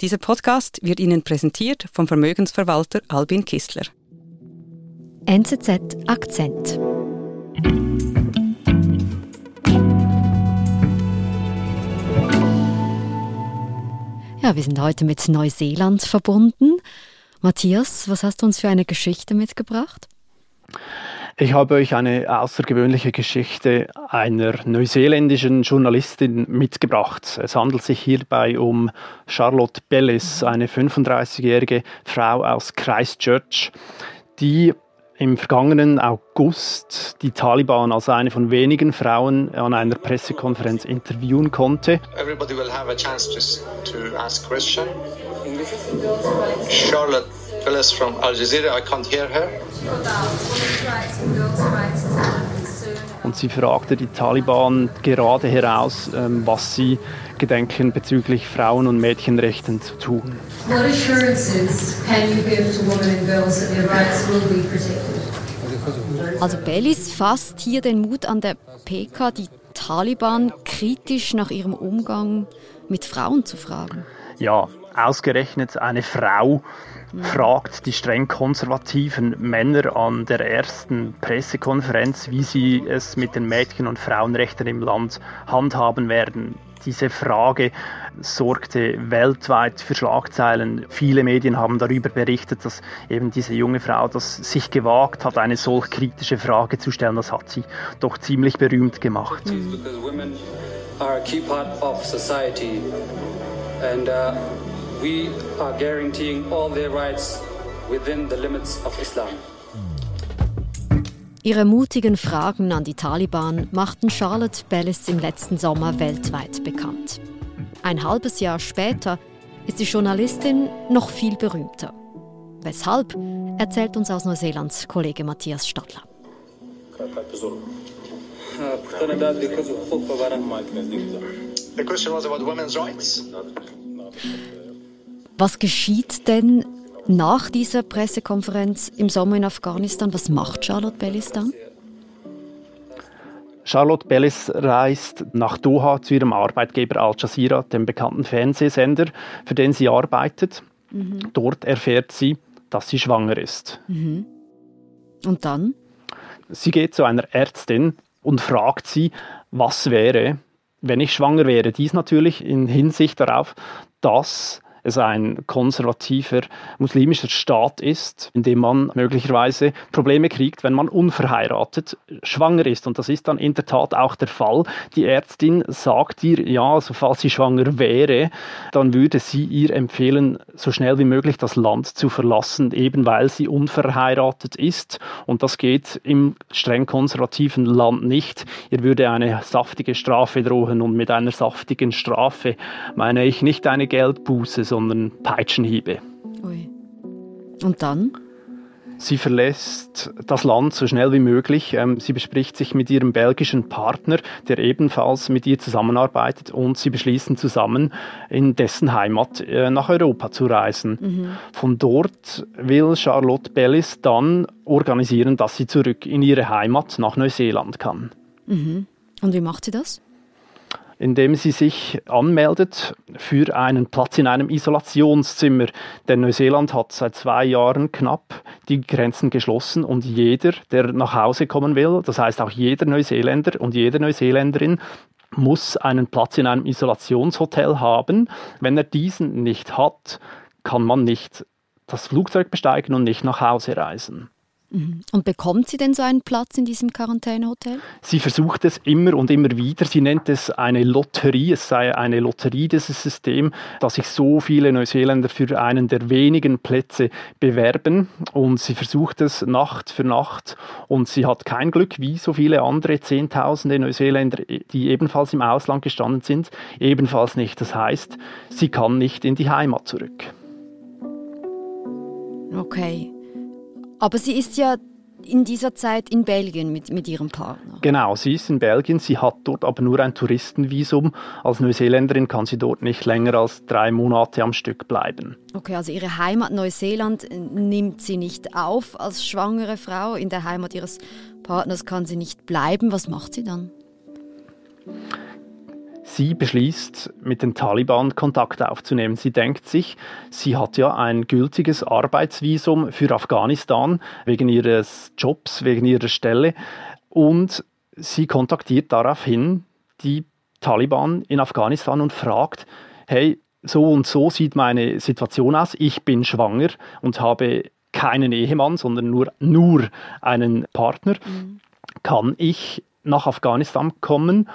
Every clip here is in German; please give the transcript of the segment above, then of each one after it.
Dieser Podcast wird Ihnen präsentiert vom Vermögensverwalter Albin Kistler. NZZ Akzent. Ja, wir sind heute mit Neuseeland verbunden. Matthias, was hast du uns für eine Geschichte mitgebracht? Ich habe euch eine außergewöhnliche Geschichte einer neuseeländischen Journalistin mitgebracht. Es handelt sich hierbei um Charlotte Bellis, eine 35-jährige Frau aus Christchurch, die im vergangenen August die Taliban als eine von wenigen Frauen an einer Pressekonferenz interviewen konnte. Everybody will have a chance to, to ask question. Charlotte Phyllis from Al Jazeera. I can't hear her. Und sie fragte die Taliban gerade heraus, ähm, was sie gedenken bezüglich Frauen- und Mädchenrechten zu tun. What assurances can you give to women and girls that their rights will be protected? Also Bellis fasst hier den Mut an der PK, die Taliban kritisch nach ihrem Umgang mit Frauen zu fragen. Ja, ausgerechnet eine Frau fragt die streng konservativen Männer an der ersten Pressekonferenz, wie sie es mit den Mädchen- und Frauenrechten im Land handhaben werden. Diese Frage sorgte weltweit für Schlagzeilen. Viele Medien haben darüber berichtet, dass eben diese junge Frau das sich gewagt hat, eine solch kritische Frage zu stellen. Das hat sie doch ziemlich berühmt gemacht. Mhm. We are guaranteeing all their rights within the limits of Islam. Ihre mutigen Fragen an die Taliban machten Charlotte Bellis im letzten Sommer weltweit bekannt. Ein halbes Jahr später ist die Journalistin noch viel berühmter. Weshalb, erzählt uns aus Neuseelands Kollege Matthias Stadler. The question was about women's rights. Was geschieht denn nach dieser Pressekonferenz im Sommer in Afghanistan? Was macht Charlotte Bellis dann? Charlotte Bellis reist nach Doha zu ihrem Arbeitgeber Al Jazeera, dem bekannten Fernsehsender, für den sie arbeitet. Mhm. Dort erfährt sie, dass sie schwanger ist. Mhm. Und dann? Sie geht zu einer Ärztin und fragt sie, was wäre, wenn ich schwanger wäre. Dies natürlich in Hinsicht darauf, dass es ein konservativer muslimischer Staat ist, in dem man möglicherweise Probleme kriegt, wenn man unverheiratet schwanger ist. Und das ist dann in der Tat auch der Fall. Die Ärztin sagt ihr, ja, also falls sie schwanger wäre, dann würde sie ihr empfehlen, so schnell wie möglich das Land zu verlassen, eben weil sie unverheiratet ist. Und das geht im streng konservativen Land nicht. Ihr würde eine saftige Strafe drohen. Und mit einer saftigen Strafe meine ich nicht eine Geldbuße, sondern sondern Peitschenhiebe. Ui. Und dann? Sie verlässt das Land so schnell wie möglich. Ähm, sie bespricht sich mit ihrem belgischen Partner, der ebenfalls mit ihr zusammenarbeitet, und sie beschließen zusammen, in dessen Heimat äh, nach Europa zu reisen. Mhm. Von dort will Charlotte Bellis dann organisieren, dass sie zurück in ihre Heimat nach Neuseeland kann. Mhm. Und wie macht sie das? Indem sie sich anmeldet für einen Platz in einem Isolationszimmer. Denn Neuseeland hat seit zwei Jahren knapp die Grenzen geschlossen und jeder, der nach Hause kommen will, das heißt auch jeder Neuseeländer und jede Neuseeländerin, muss einen Platz in einem Isolationshotel haben. Wenn er diesen nicht hat, kann man nicht das Flugzeug besteigen und nicht nach Hause reisen. Mhm. Und bekommt sie denn so einen Platz in diesem Quarantänehotel? Sie versucht es immer und immer wieder. Sie nennt es eine Lotterie. Es sei eine Lotterie, dieses System, dass sich so viele Neuseeländer für einen der wenigen Plätze bewerben. Und sie versucht es Nacht für Nacht. Und sie hat kein Glück, wie so viele andere Zehntausende Neuseeländer, die ebenfalls im Ausland gestanden sind, ebenfalls nicht. Das heißt, sie kann nicht in die Heimat zurück. Okay. Aber sie ist ja in dieser Zeit in Belgien mit, mit ihrem Partner. Genau, sie ist in Belgien, sie hat dort aber nur ein Touristenvisum. Als Neuseeländerin kann sie dort nicht länger als drei Monate am Stück bleiben. Okay, also ihre Heimat Neuseeland nimmt sie nicht auf als schwangere Frau. In der Heimat ihres Partners kann sie nicht bleiben. Was macht sie dann? Sie beschließt, mit den Taliban Kontakt aufzunehmen. Sie denkt sich, sie hat ja ein gültiges Arbeitsvisum für Afghanistan wegen ihres Jobs, wegen ihrer Stelle und sie kontaktiert daraufhin die Taliban in Afghanistan und fragt, hey, so und so sieht meine Situation aus, ich bin schwanger und habe keinen Ehemann, sondern nur, nur einen Partner. Mhm. Kann ich nach Afghanistan kommen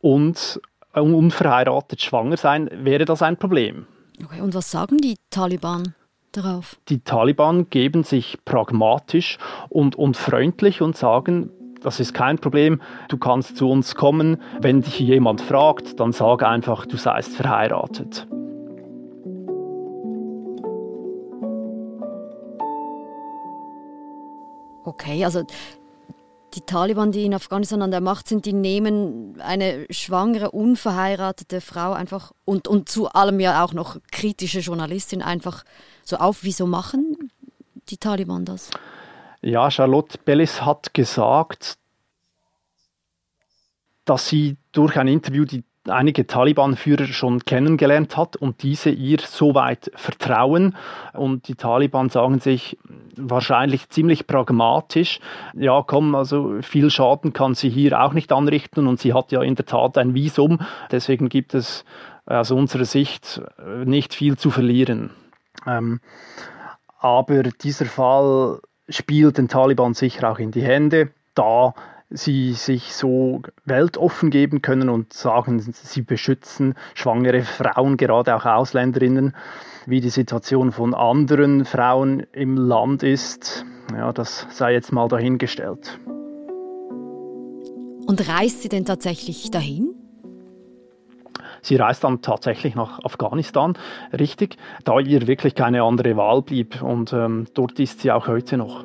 und unverheiratet schwanger sein, wäre das ein Problem. Okay, und was sagen die Taliban darauf? Die Taliban geben sich pragmatisch und, und freundlich und sagen, das ist kein Problem, du kannst zu uns kommen. Wenn dich jemand fragt, dann sag einfach, du seist verheiratet. Okay, also die Taliban, die in Afghanistan an der Macht sind, die nehmen eine schwangere, unverheiratete Frau einfach und, und zu allem ja auch noch kritische Journalistin einfach so auf. Wieso machen die Taliban das? Ja, Charlotte Bellis hat gesagt, dass sie durch ein Interview die einige Taliban-Führer schon kennengelernt hat und diese ihr soweit vertrauen. Und die Taliban sagen sich wahrscheinlich ziemlich pragmatisch, ja komm, also viel Schaden kann sie hier auch nicht anrichten und sie hat ja in der Tat ein Visum. Deswegen gibt es aus unserer Sicht nicht viel zu verlieren. Ähm, aber dieser Fall spielt den Taliban sicher auch in die Hände, da sie sich so weltoffen geben können und sagen, sie beschützen schwangere Frauen, gerade auch Ausländerinnen, wie die Situation von anderen Frauen im Land ist. Ja, das sei jetzt mal dahingestellt. Und reist sie denn tatsächlich dahin? Sie reist dann tatsächlich nach Afghanistan, richtig, da ihr wirklich keine andere Wahl blieb. Und ähm, dort ist sie auch heute noch.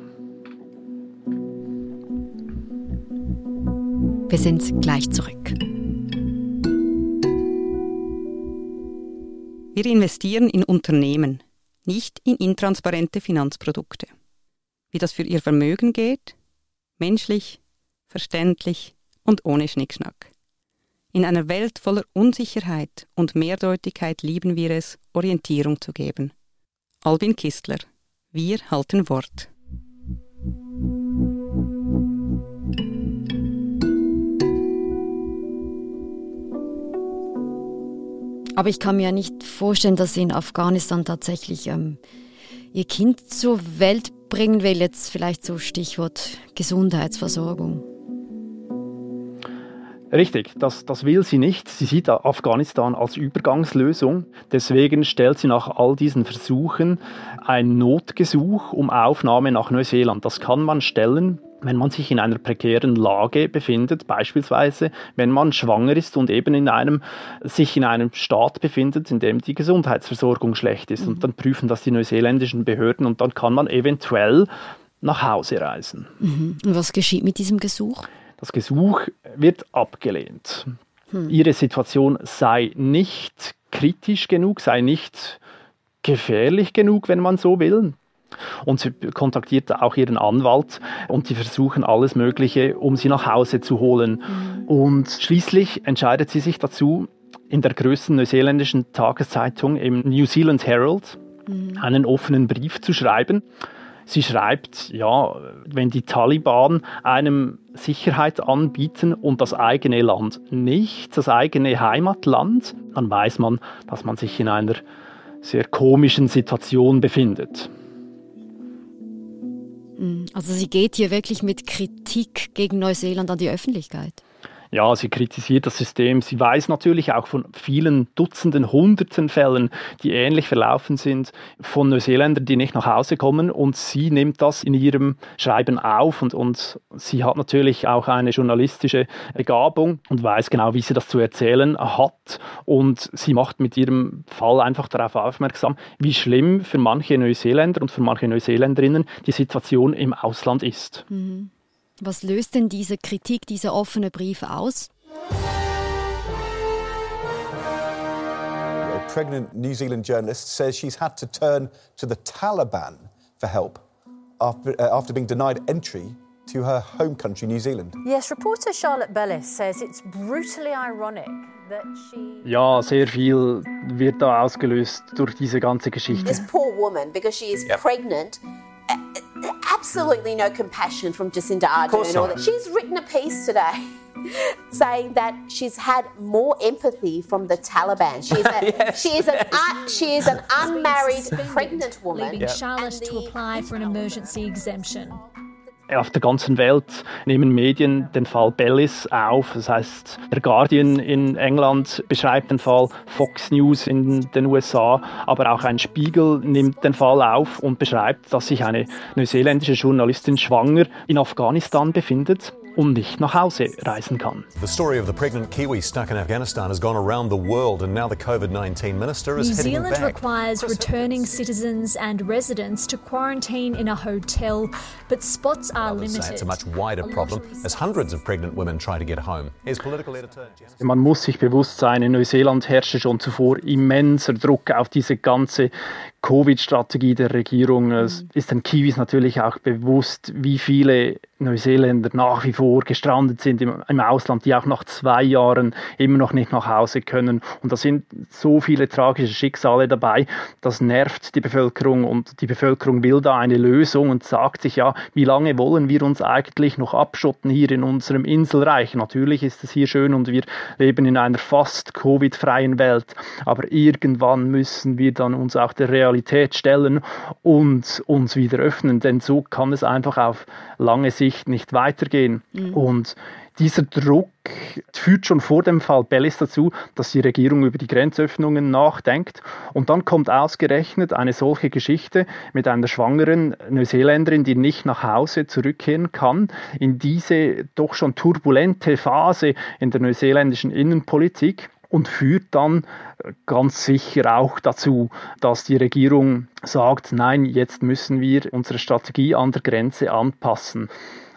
Wir sind gleich zurück. Wir investieren in Unternehmen, nicht in intransparente Finanzprodukte. Wie das für Ihr Vermögen geht? Menschlich, verständlich und ohne Schnickschnack. In einer Welt voller Unsicherheit und Mehrdeutigkeit lieben wir es, Orientierung zu geben. Albin Kistler. Wir halten Wort. Aber ich kann mir ja nicht vorstellen, dass sie in Afghanistan tatsächlich ähm, ihr Kind zur Welt bringen will. Jetzt vielleicht so Stichwort Gesundheitsversorgung. Richtig, das, das will sie nicht. Sie sieht Afghanistan als Übergangslösung. Deswegen stellt sie nach all diesen Versuchen ein Notgesuch um Aufnahme nach Neuseeland. Das kann man stellen wenn man sich in einer prekären Lage befindet, beispielsweise wenn man schwanger ist und eben in einem, sich in einem Staat befindet, in dem die Gesundheitsversorgung schlecht ist. Mhm. Und dann prüfen das die neuseeländischen Behörden und dann kann man eventuell nach Hause reisen. Mhm. Und was geschieht mit diesem Gesuch? Das Gesuch wird abgelehnt. Mhm. Ihre Situation sei nicht kritisch genug, sei nicht gefährlich genug, wenn man so will. Und sie kontaktiert auch ihren Anwalt und die versuchen alles Mögliche, um sie nach Hause zu holen. Mhm. Und schließlich entscheidet sie sich dazu, in der größten neuseeländischen Tageszeitung im New Zealand Herald mhm. einen offenen Brief zu schreiben. Sie schreibt, ja, wenn die Taliban einem Sicherheit anbieten und das eigene Land nicht, das eigene Heimatland, dann weiß man, dass man sich in einer sehr komischen Situation befindet. Also sie geht hier wirklich mit Kritik gegen Neuseeland an die Öffentlichkeit. Ja, sie kritisiert das System. Sie weiß natürlich auch von vielen Dutzenden, Hunderten Fällen, die ähnlich verlaufen sind, von Neuseeländern, die nicht nach Hause kommen. Und sie nimmt das in ihrem Schreiben auf. Und, und sie hat natürlich auch eine journalistische Begabung und weiß genau, wie sie das zu erzählen hat. Und sie macht mit ihrem Fall einfach darauf aufmerksam, wie schlimm für manche Neuseeländer und für manche Neuseeländerinnen die Situation im Ausland ist. Mhm. Was löst denn diese Kritik, dieser offene Brief aus? A pregnant New Zealand journalist says she's had to turn to the Taliban for help after, uh, after being denied entry to her home country, New Zealand. Yes, reporter Charlotte Bellis says it's brutally ironic Ja, sehr viel wird da ausgelöst durch diese ganze Geschichte. This poor woman, because she is yep. pregnant, absolutely no compassion from Jacinda Ardern. She's written a piece today saying that she's had more empathy from the Taliban. She is, a, yes. she is an uh, she is an unmarried pregnant woman, leaving yep. Charlotte to apply for an emergency exemption. Auf der ganzen Welt nehmen Medien den Fall Bellis auf. Das heißt, der Guardian in England beschreibt den Fall, Fox News in den USA, aber auch ein Spiegel nimmt den Fall auf und beschreibt, dass sich eine neuseeländische Journalistin schwanger in Afghanistan befindet und nicht nach Hause reisen kann. The story of the pregnant Kiwi stuck in Afghanistan has gone around the world and now the COVID-19 minister is New heading Zealand back. requires returning citizens and residents to quarantine in a hotel, but spots are limited. it's a much wider problem as hundreds of pregnant women try to get home. Here's political editor Janice Man muss sich bewusst sein, in Neuseeland herrschte schon zuvor immenser Druck auf diese ganze Covid-Strategie der Regierung. Es ist den Kiwis natürlich auch bewusst, wie viele Neuseeländer nach wie vor gestrandet sind im, im, Ausland, die auch nach zwei Jahren immer noch nicht nach Hause können. Und da sind so viele tragische Schicksale dabei. Das nervt die Bevölkerung und die Bevölkerung will da eine Lösung und sagt sich ja, wie lange wollen wir uns eigentlich noch abschotten hier in unserem Inselreich? Natürlich ist es hier schön und wir leben in einer fast Covid-freien Welt, aber irgendwann müssen wir dann uns auch der Realität stellen und uns wieder öffnen, denn so kann es einfach auf lange Sicht Sicht nicht weitergehen. Mhm. Und dieser Druck führt schon vor dem Fall Bellis dazu, dass die Regierung über die Grenzöffnungen nachdenkt. Und dann kommt ausgerechnet eine solche Geschichte mit einer schwangeren Neuseeländerin, die nicht nach Hause zurückkehren kann, in diese doch schon turbulente Phase in der neuseeländischen Innenpolitik und führt dann ganz sicher auch dazu, dass die Regierung sagt, nein, jetzt müssen wir unsere Strategie an der Grenze anpassen.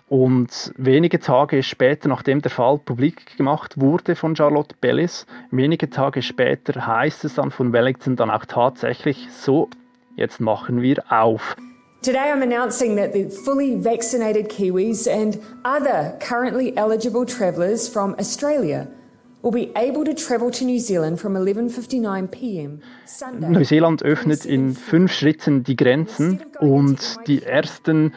Und wenige Tage später, nachdem der Fall publik gemacht wurde von Charlotte Bellis, wenige Tage später heißt es dann von Wellington dann auch tatsächlich so, jetzt machen wir auf. Today I'm announcing that the fully vaccinated Kiwis and other currently eligible travellers from Australia will be able to travel to New Zealand from 11:59 p.m. Sunday. Neuseeland öffnet in fünf Schritten die Grenzen und die ersten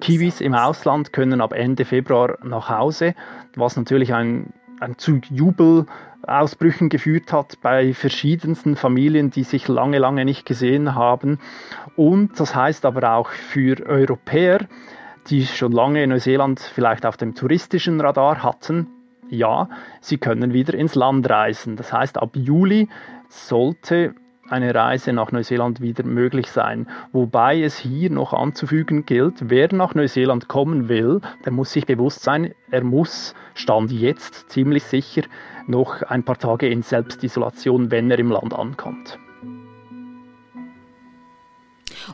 Kiwis im Ausland können ab Ende Februar nach Hause, was natürlich ein, ein zu Jubelausbrüchen geführt hat bei verschiedensten Familien, die sich lange, lange nicht gesehen haben. Und das heißt aber auch für Europäer, die schon lange Neuseeland vielleicht auf dem touristischen Radar hatten, ja, sie können wieder ins Land reisen. Das heißt, ab Juli sollte eine Reise nach Neuseeland wieder möglich sein. Wobei es hier noch anzufügen gilt, wer nach Neuseeland kommen will, der muss sich bewusst sein, er muss, stand jetzt ziemlich sicher, noch ein paar Tage in Selbstisolation, wenn er im Land ankommt.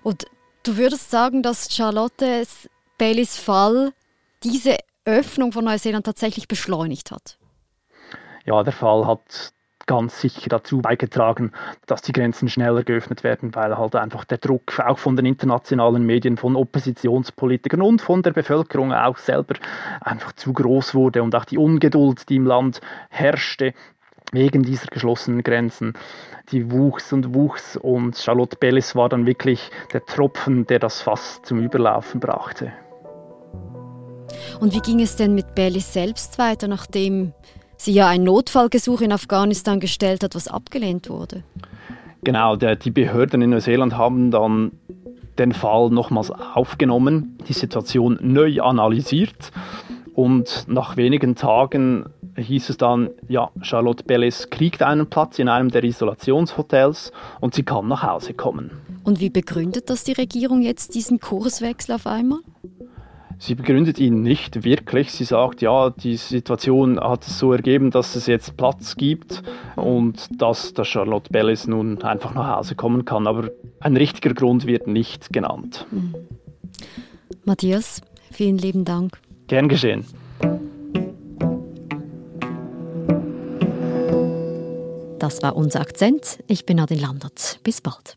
Und du würdest sagen, dass Charlotte Baileys Fall diese Öffnung von Neuseeland tatsächlich beschleunigt hat? Ja, der Fall hat ganz sicher dazu beigetragen, dass die Grenzen schneller geöffnet werden, weil halt einfach der Druck auch von den internationalen Medien, von Oppositionspolitikern und von der Bevölkerung auch selber einfach zu groß wurde und auch die Ungeduld, die im Land herrschte, wegen dieser geschlossenen Grenzen, die wuchs und wuchs und Charlotte Bellis war dann wirklich der Tropfen, der das Fass zum Überlaufen brachte. Und wie ging es denn mit Bellis selbst weiter, nachdem sie ja ein Notfallgesuch in Afghanistan gestellt hat, was abgelehnt wurde? Genau, der, die Behörden in Neuseeland haben dann den Fall nochmals aufgenommen, die Situation neu analysiert und nach wenigen Tagen hieß es dann, ja, Charlotte Bellis kriegt einen Platz in einem der Isolationshotels und sie kann nach Hause kommen. Und wie begründet das die Regierung jetzt diesen Kurswechsel auf einmal? Sie begründet ihn nicht wirklich. Sie sagt, ja, die Situation hat es so ergeben, dass es jetzt Platz gibt und dass der Charlotte Bellis nun einfach nach Hause kommen kann. Aber ein richtiger Grund wird nicht genannt. Mhm. Matthias, vielen lieben Dank. Gern geschehen. Das war unser Akzent. Ich bin Nadine Landert. Bis bald.